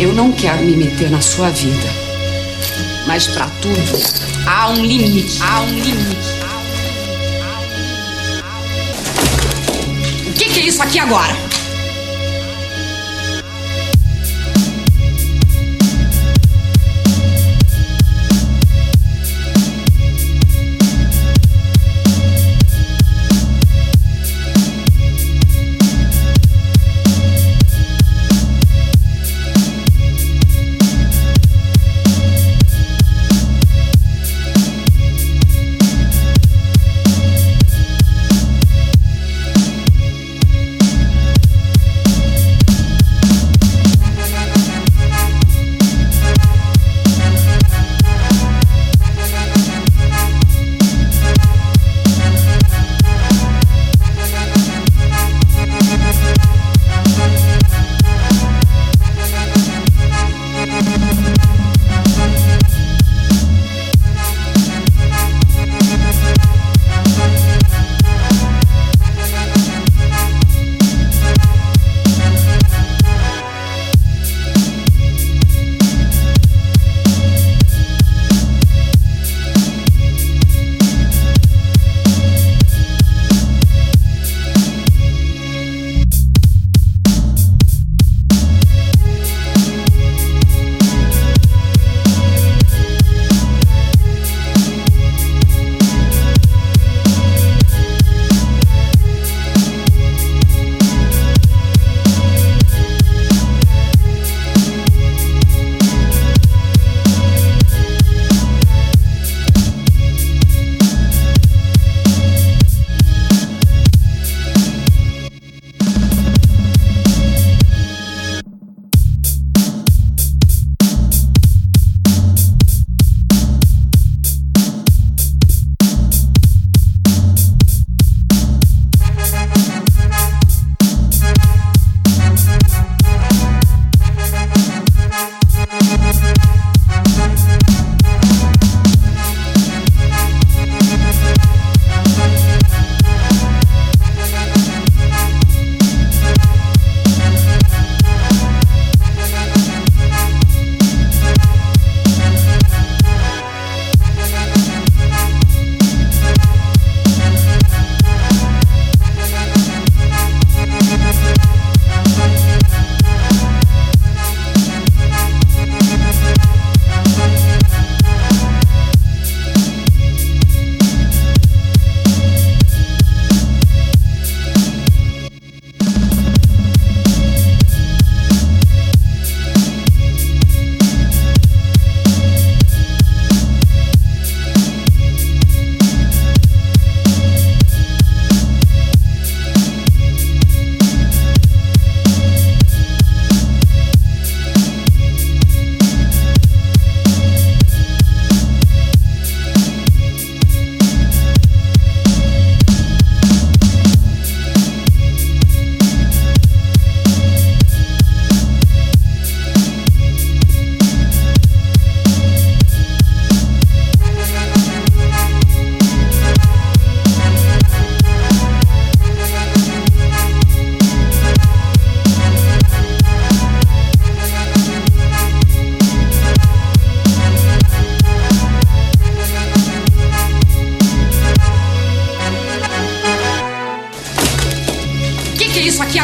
Eu não quero me meter na sua vida. Mas para tudo há um limite, há um limite. O que, que é isso aqui agora?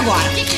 agora.